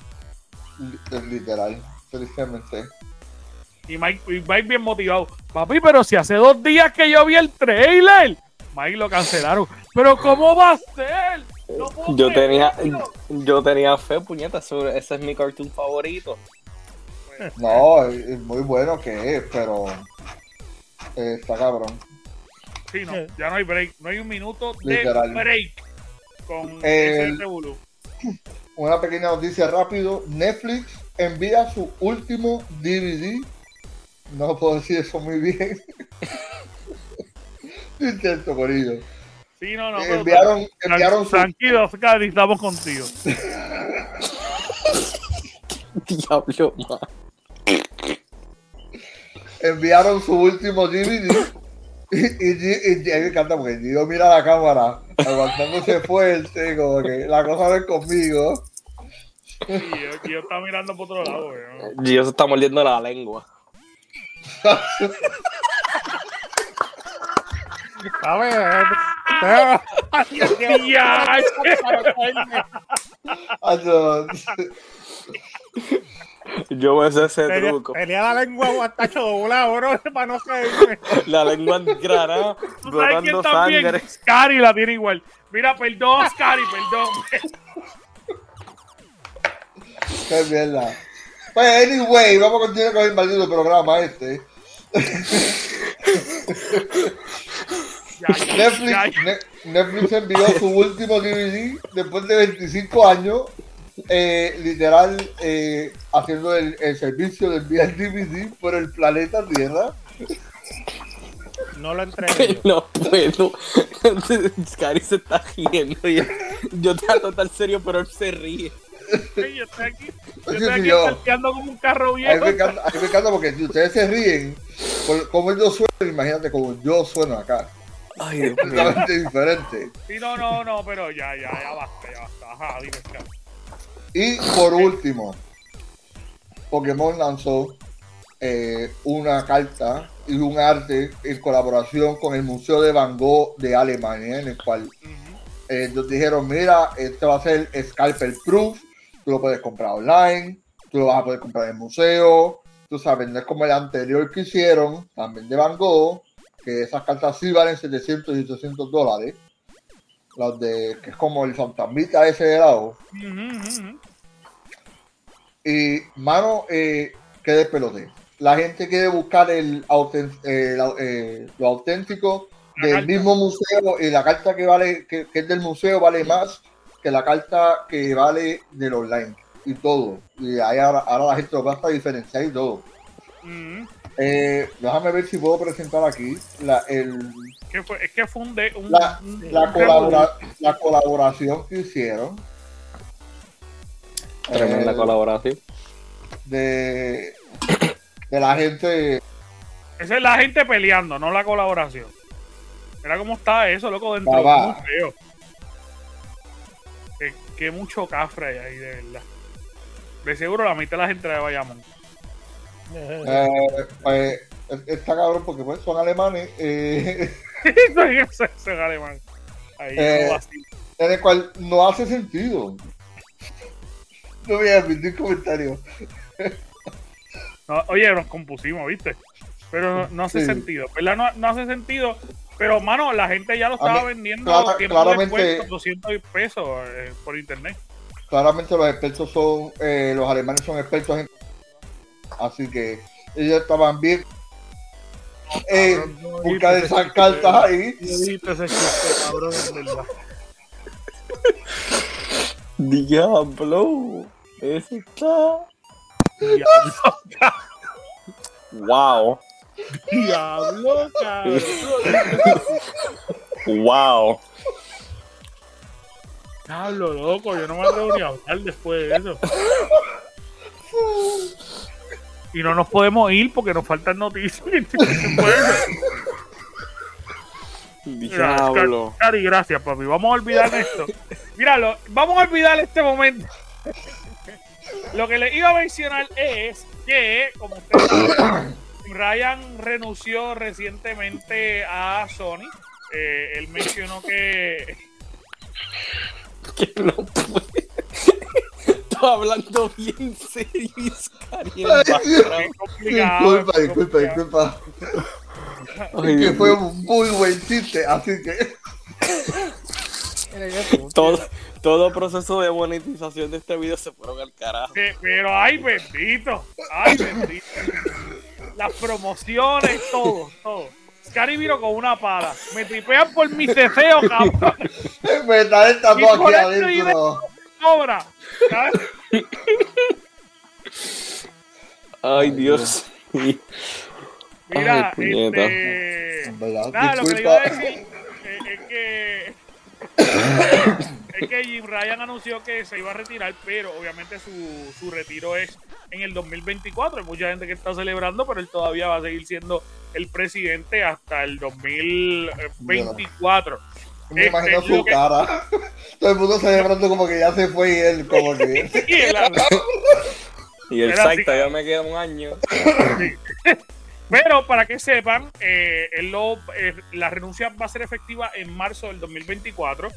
Li- Literal, tristemente. Y Mike, y Mike bien motivado. Papi, pero si hace dos días que yo vi el trailer. Mike lo cancelaron. Pero ¿cómo va a ser? No Yo tenía, yo tenía fe, puñeta, ese es mi cartoon favorito. No, es muy bueno que es, pero eh, está cabrón. Sí, no, ya no hay break. No hay un minuto de Literal. break con El- ese. Una pequeña noticia rápido. Netflix envía su último DVD. No puedo decir eso muy bien. [LAUGHS] Intento ello. Sí, no, no. pero- Enviaron, Tranquilo, Scary, estamos contigo. [LAUGHS] Diablo, man. enviaron su último DVD y, y, y- me encanta porque Gio mira la cámara aguantándose fuerte, como que la cosa no es conmigo. Y yo, yo estaba mirando por otro lado, weón. Gio se está mordiendo la lengua. [LAUGHS] A ver, Ya. [LAUGHS] Yo me sé ese tenía, truco. tenía la lengua guatacho doblado, bro, [LAUGHS] para no caerme. La lengua engrana, [LAUGHS] ¿Tú sabes quién brotando también? sangre. Scary la tiene igual. Mira, perdón, Scary, perdón. Qué mierda. Pues, anyway, vamos a continuar con el maldito programa este. Ya, ya, Netflix, ya, ya. Ne- Netflix envió su último DVD después de 25 años, eh, literal, eh, haciendo el, el servicio de enviar DVD por el planeta Tierra. No lo entregué. No puedo. [LAUGHS] Scary se está riendo. Yo, yo trato tan serio, pero él se ríe. Sí, yo estoy aquí, yo Sí, estoy sí, aquí yo. salteando como un carro A mí, viejo. me encanta, a mí me encanta porque si ustedes se ríen, como yo sueno, imagínate como yo sueno acá. Ay, Dios mío. Totalmente diferente. Sí, no, no, no, pero ya, ya, ya basta, ya basta. Ajá, dime. Y por último, Pokémon lanzó eh, una carta y un arte en colaboración con el Museo de Van Gogh de Alemania, en el cual Ujú. eh, nos dijeron, mira, este va a ser Scalper Proof, tú lo puedes comprar online, tú lo vas a poder comprar en el museo, tú sabes, no es como el anterior que hicieron, también de Van Gogh, que esas cartas sí valen 700 y 800 dólares, las de, que es como el fantasmita ese de lado. Y, mano, eh, qué despelote. La gente quiere buscar el eh, la- eh, lo auténtico del carta. mismo museo y la carta que vale que, que es del museo vale más que la carta que vale del online y todo. Y ahí ahora, ahora la gente lo va a diferenciar y todo. Eh, déjame ver si puedo presentar aquí la, el, ¿Qué fue? Es que fue un de un, la, un- la un colabora- la colaboración que hicieron. Tremenda Eh, colaboración. de, de la gente Esa es la gente peleando, no la colaboración. Mira cómo está eso, loco, dentro de Papá. un museo. Es que mucho cafre hay ahí, de verdad. De seguro la mitad de la gente de Bayamón. Eh, pues, está cabrón porque pues, son alemanes. Eh, Eso es en alemán. Ahí Eh, en el cual no hace sentido. No voy a admitir comentario. No, oye, nos compusimos, ¿viste? Pero no, no hace Sí. sentido, ¿verdad? No, no hace sentido. Pero, mano, la gente ya lo estaba mí, vendiendo clara- claramente- después, 200 pesos eh, por internet. Claramente los expertos son, eh, los alemanes son expertos en... Así que ellos estaban bien eh, no buscar dijiste esas cartas ahí. Diablo. [LAUGHS] Eso está. Diablo, Wow. diablo, cabrón. Wow. Diablo, loco, yo no me atrevo ni a hablar después de eso. [LAUGHS] Y no nos podemos ir porque nos faltan noticias. [LAUGHS] Diablo. Cari, gracias, papi. Vamos a olvidar esto. Míralo, vamos a olvidar este momento. Lo que les iba a mencionar es que, como ustedes saben, Ryan renunció recientemente a Sony. Eh, él mencionó que [LAUGHS] Que no puede. Hablando bien serio, complicado. Disculpa, disculpa, disculpa. Ay, que fue un muy buen chiste, así que todo, todo proceso de monetización de este video se fueron al carajo. Pero ay, bendito. Ay, bendito. Las promociones, todo, todo. Scary vino con una pala. Me tripean por mi ceseo, cabrón. [LAUGHS] me está Y tatuaje por aquí adentro. Cobra. ¿sabes? [LAUGHS] Ay, Dios. [LAUGHS] Mira, Ay, puñeta. este. Nada, lo que le iba a decir eh, es que. [COUGHS] Es que Jim Ryan anunció que se iba a retirar, pero obviamente su, su retiro es en el 2024. Hay mucha gente que está celebrando, pero él todavía va a seguir siendo el presidente hasta el 2024. Me imagino Este, su que- cara. [LAUGHS] Todo el mundo celebrando como que ya se fue y él como que... Y él- [LAUGHS] [LAUGHS] Y el site todavía me queda un año. Pero para que sepan, eh, él lo- eh, la renuncia va a ser efectiva en marzo del 2024. Eh,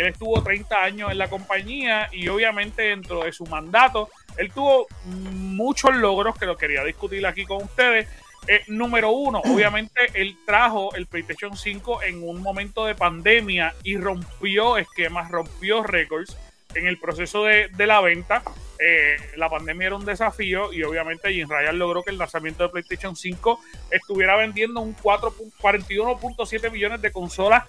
él estuvo 30 años en la compañía y obviamente dentro de su mandato, él tuvo muchos logros que lo quería discutir aquí con ustedes. Eh, número uno, obviamente él trajo el PlayStation 5 en un momento de pandemia y rompió esquemas, rompió récords en el proceso de, de la venta. Eh, la pandemia era un desafío y obviamente Jim Ryan logró que el lanzamiento de PlayStation 5 estuviera vendiendo un 4 pu- 41.7 millones de consolas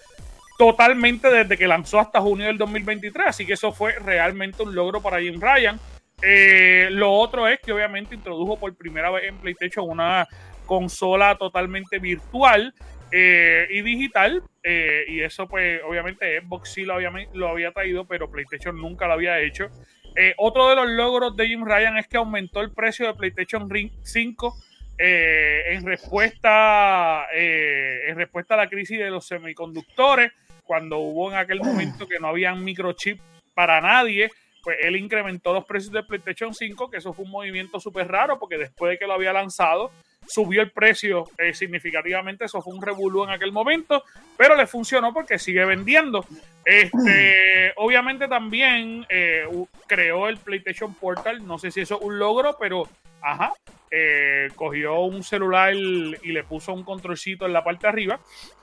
totalmente desde que lanzó hasta junio del 2023. Así que eso fue realmente un logro para Jim Ryan. Eh, lo otro es que obviamente introdujo por primera vez en PlayStation una consola totalmente virtual eh, y digital. eh, y eso, pues, obviamente, Xbox sí lo había, lo había traído, pero PlayStation nunca lo había hecho. Eh, otro de los logros de Jim Ryan es que aumentó el precio de PlayStation Ring 5 eh, en respuesta en respuesta a la crisis de los semiconductores, cuando hubo en aquel momento que no habían microchips para nadie, pues él incrementó los precios de PlayStation 5, que eso fue un movimiento súper raro, porque después de que lo había lanzado, subió el precio eh, significativamente, eso fue un revolú en aquel momento, pero le funcionó porque sigue vendiendo. Este, [CLEARS THROAT] obviamente también eh, creó el PlayStation Portal, no sé si eso es un logro, pero ajá, eh, cogió un celular y le puso un controlcito en la parte de arriba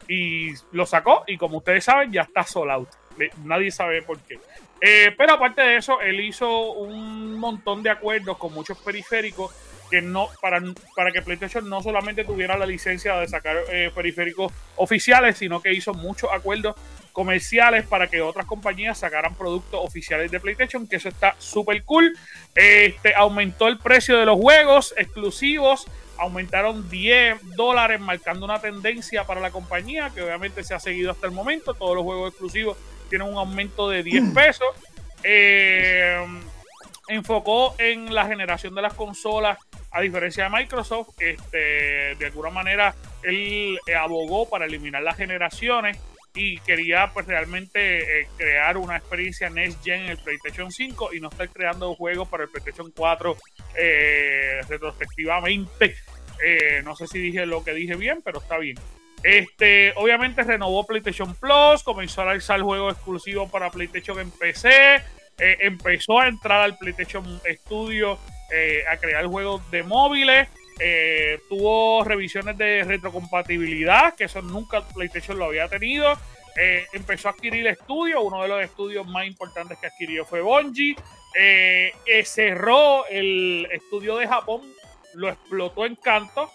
y lo sacó y como ustedes saben ya está sold out. Nadie sabe por qué. Eh, pero aparte de eso, él hizo un montón de acuerdos con muchos periféricos que no para, para que PlayStation no solamente tuviera la licencia de sacar eh, periféricos oficiales, sino que hizo muchos acuerdos comerciales para que otras compañías sacaran productos oficiales de PlayStation, que eso está súper cool. Este, aumentó el precio de los juegos exclusivos, aumentaron 10 dólares, marcando una tendencia para la compañía, que obviamente se ha seguido hasta el momento. Todos los juegos exclusivos tienen un aumento de 10 pesos. Eh, enfocó en la generación de las consolas, a diferencia de Microsoft, este, de alguna manera él eh, abogó para eliminar las generaciones y quería pues realmente eh, crear una experiencia Next Gen en el PlayStation 5 y no estar creando juegos para el PlayStation 4 eh, retrospectivamente. No sé si dije lo que dije bien, pero está bien. Este, obviamente renovó PlayStation Plus, comenzó a lanzar juegos exclusivos para PlayStation en PC, empezó a entrar al PlayStation Studio a crear juegos de móviles. Eh, tuvo revisiones de retrocompatibilidad, que eso nunca PlayStation lo había tenido. Eh, empezó a adquirir estudios, uno de los estudios más importantes que adquirió fue Bungie. Eh, cerró el estudio de Japón, lo explotó en canto,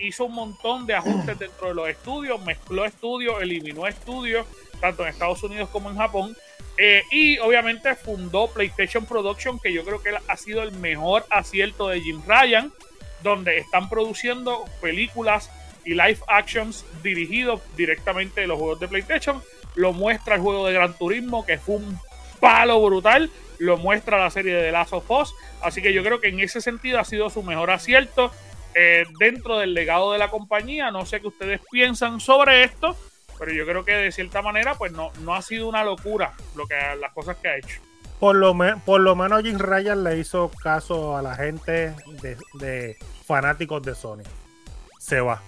hizo un montón de ajustes dentro de los estudios, mezcló estudios, eliminó estudios, tanto en Estados Unidos como en Japón. Y obviamente fundó PlayStation Production, que yo creo que ha sido el mejor acierto de Jim Ryan donde están produciendo películas y live actions dirigidos directamente de los juegos de PlayStation. Lo muestra el juego de Gran Turismo, que fue un palo brutal. Lo muestra la serie de The Last of Us. Así que yo creo que en ese sentido ha sido su mejor acierto eh, dentro del legado de la compañía. No sé qué ustedes piensan sobre esto, pero yo creo que de cierta manera, pues no, no ha sido una locura lo que, las cosas que ha hecho. Por lo, por lo menos Jim Ryan le hizo caso a la gente de fanáticos de Sony. Se va.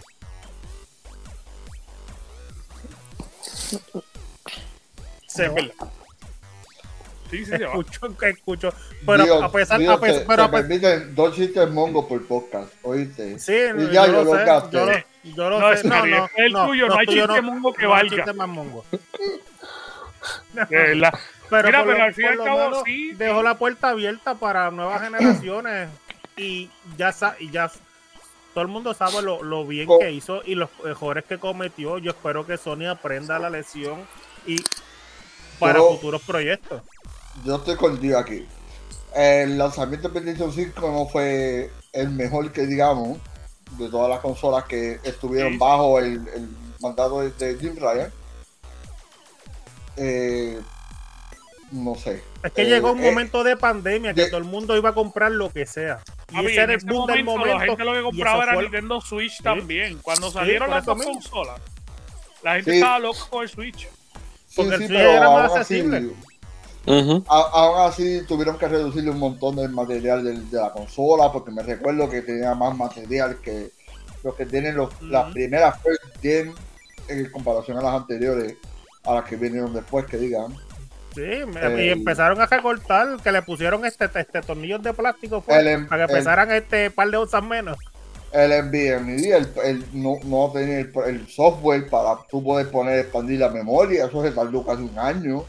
Se va. Sí, sí, escucho, escucho. Pero a pesar, Dios, a pesar, te, pero te permiten dos chistes mongos por podcast, ¿oíste? Sí, y ya yo, lo lo sé, gasté. yo lo, yo lo No, sé. No, no, el no, tuyo, no hay chiste mongo que no hay valga. chiste más mongo. [LAUGHS] De verdad. Pero, Mira, por pero lo- al fin y al cabo, menos sí, Dejó la puerta abierta para nuevas [CLEARS THROAT] generaciones y ya y ya todo el mundo sabe lo, lo bien Co- que hizo y los errores que cometió. Yo espero que Sony aprenda la lección y para Pero- futuros proyectos. Yo estoy contigo aquí. El lanzamiento de PlayStation 5 no fue el mejor que digamos de todas las consolas que estuvieron Sí. bajo el, el mandato de, de Jim Ryan. Eh, no sé. Es que Eh, llegó un eh, momento de pandemia que de- todo el mundo iba a comprar lo que sea. Y Papi, ese era el ese boom del momento, la gente lo que compraba era fue- Nintendo Switch también. Cuando salieron las dos consolas, la gente Sí. estaba loco con el Switch. Porque sí, el Switch era más accesible. A- aún así tuvieron que reducirle un montón del material de, la consola porque me recuerdo que tenía más material que lo que tienen los, las primeras first gen en comparación a las anteriores a las que vinieron después que digan. Sí, me- Eh, y empezaron a recortar, que le pusieron este, este tornillos de plástico fue, El em- para que el- pesaran este par de onzas menos. el NVMe el, el- no, no tenía el, el software para tú poder poner expandir la memoria eso se tardó casi un año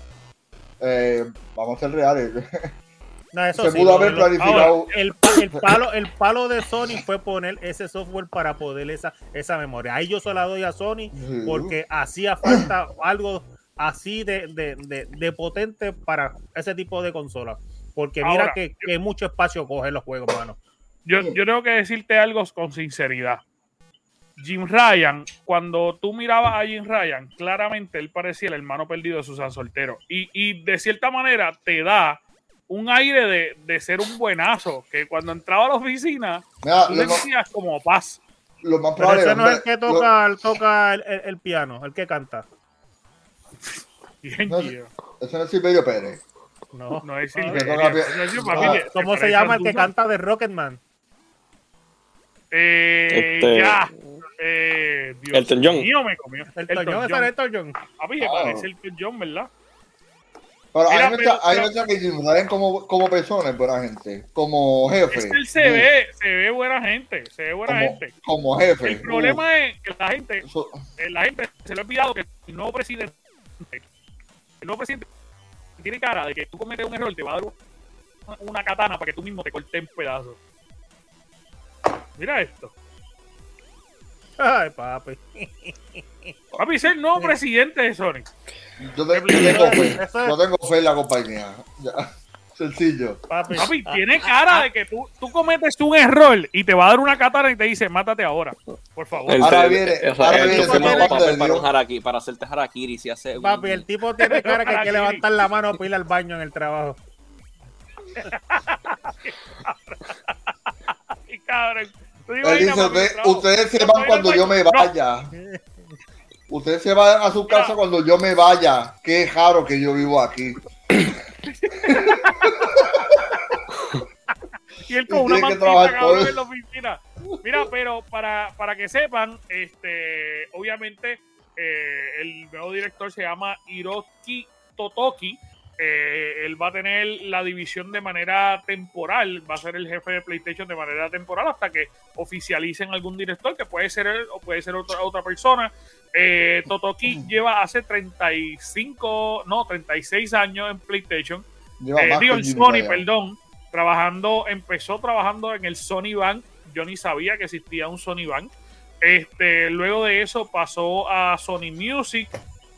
Eh, vamos a ser reales [LAUGHS] No, eso se sí, pudo lo- haber planificado el, el palo, el palo de Sony fue poner ese software para poder esa, esa memoria. Ahí yo se la doy a Sony Sí. porque hacía falta algo así de, de, de- de potente para ese tipo de consola. Porque mira Ahora, que, que mucho espacio cogen los juegos, mano. Yo, yo tengo que decirte algo con sinceridad. Jim Ryan, cuando tú mirabas a Jim Ryan, claramente él parecía el hermano perdido de Susan Soltero. Y, y de cierta manera te da un aire de, de ser un buenazo, que cuando entraba a la oficina, Mira, tú le decías como paz. lo más Pero ese no es el que lo- toca, el, toca el, el- el piano, el que canta. [LAUGHS] Bien, No, tío. ese no es Silverio Pérez No. No es Ah, Silverio, toca eso es papi, Ah, ¿Cómo se llama el que canta de Rocketman? Eh, Este- ya. Eh, Dios Elton John. mío, me comió. El Elton John. era Elton John. Papi, que Ah. parece Elton John, ¿verdad? pero hay pero- mucha- hay pero- mucha que Ryan como, como persona es buena gente como jefe Es que él se ve, se ve buena gente, se ve buena como, gente. como jefe El problema es que la gente, eh, la gente se le ha olvidado que el nuevo presidente, el nuevo presidente tiene cara de que tú cometes un error, te va a dar una, una katana para que tú mismo te cortes en pedazos. Mira esto. Ay, papi. Papi, es el nuevo presidente de Sony. yo, te- yo tengo fe yo tengo fe en la compañía Ya. sencillo Papi, Papi, tiene cara de que tú, tú cometes un error y te va a dar una katana y te dice, mátate ahora. Por favor. El Ahora viene- el- ahora el viene que papel papel para, un haraki- para hacerte harakiri si hace un- Papi, el tipo tiene [LAUGHS] cara que quiere levantar la mano para ir al baño en el trabajo. [LAUGHS] Ay, cabrón. Tú te Él imaginas, dice, papi, "Ve, el trabajo. ustedes se van cuando yo me vaya Usted se va a su casa cuando yo me vaya. Qué raro que yo vivo aquí. y él con una mantita cabrón en la oficina. Mira, pero para, para que sepan, este, obviamente, eh, el nuevo director se llama Hiroki Totoki. Eh, él va a tener la división de manera temporal, va a ser el jefe de PlayStation de manera temporal hasta que oficialicen algún director, que puede ser él o puede ser otra, otra persona. Eh, Totoki lleva hace 35, no, 36 años en PlayStation. Eh, digo, en Sony, perdón. Trabajando, empezó trabajando en el Sony Bank. Yo ni sabía que existía un Sony Bank. Este, luego de eso pasó a Sony Music.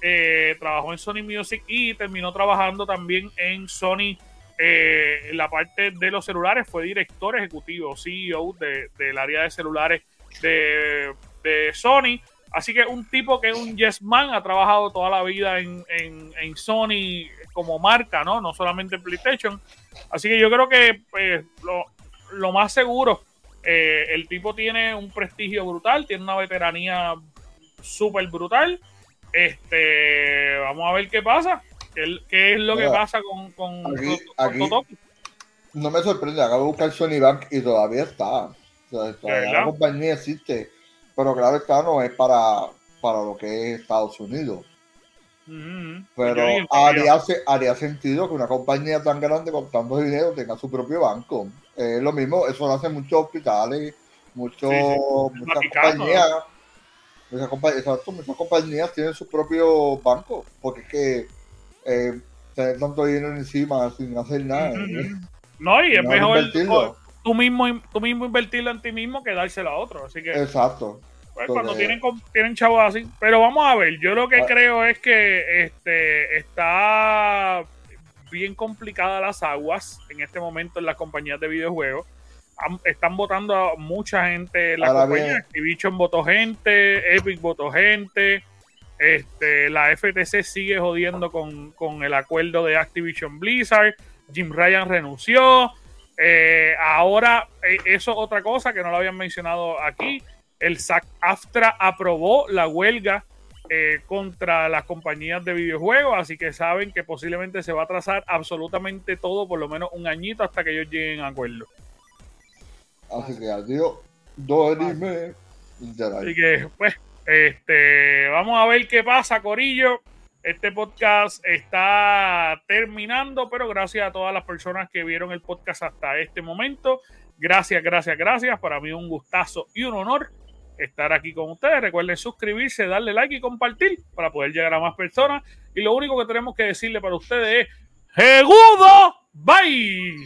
Eh, trabajó en Sony Music y terminó trabajando también en Sony en la parte de los celulares. Fue director ejecutivo, CEO del área de celulares de, de Sony. Así que un tipo que es un yes man, ha trabajado toda la vida en, Sony como marca, ¿no? No solamente en PlayStation. Así que yo creo que pues, lo, más seguro, eh, el tipo tiene un prestigio brutal, tiene una veteranía súper brutal. Este, vamos a ver qué pasa. ¿Qué, es lo que pasa con, con, No me sorprende, acabo de buscar Sony Bank y todavía está. la compañía existe pero claro está, no es para, para lo que es Estados Unidos. Pero haría, haría, sentido que una compañía tan grande con tanto dinero tenga su propio banco. Es lo mismo, eso lo hacen muchos hospitales, muchos, muchas compañías. Muchas, compañías tienen su propio banco, porque es que eh, tener tanto dinero encima sin hacer nada. No, y es mejor tú mismo, tú mismo invertirlo en ti mismo que dárselo a otro. Así que. Exacto. Pues, cuando tienen, tienen chavos así. Pero vamos a ver, yo lo que ah. creo es que este está bien complicada las aguas en este momento en las compañías de videojuegos. Están votando a mucha gente en la compañía. Activision votó gente, Epic votó gente. Este, la FTC sigue jodiendo con, con el acuerdo de Activision Blizzard. Jim Ryan renunció. Eh, ahora, eh, eso es otra cosa que no lo habían mencionado aquí el SAC-AFTRA aprobó la huelga eh, contra las compañías de videojuegos, así que saben que posiblemente se va a trazar absolutamente todo, por lo menos un añito hasta que ellos lleguen a acuerdo. Así que adiós, dorime. Así que, pues, este, vamos a ver qué pasa, Corillo. Este podcast está terminando, pero gracias a todas las personas que vieron el podcast hasta este momento. Gracias, gracias, gracias. Para mí un gustazo y un honor estar aquí con ustedes. Recuerden suscribirse, darle like y compartir para poder llegar a más personas. Y lo único que tenemos que decirle para ustedes es ¡Segudo! ¡Bye!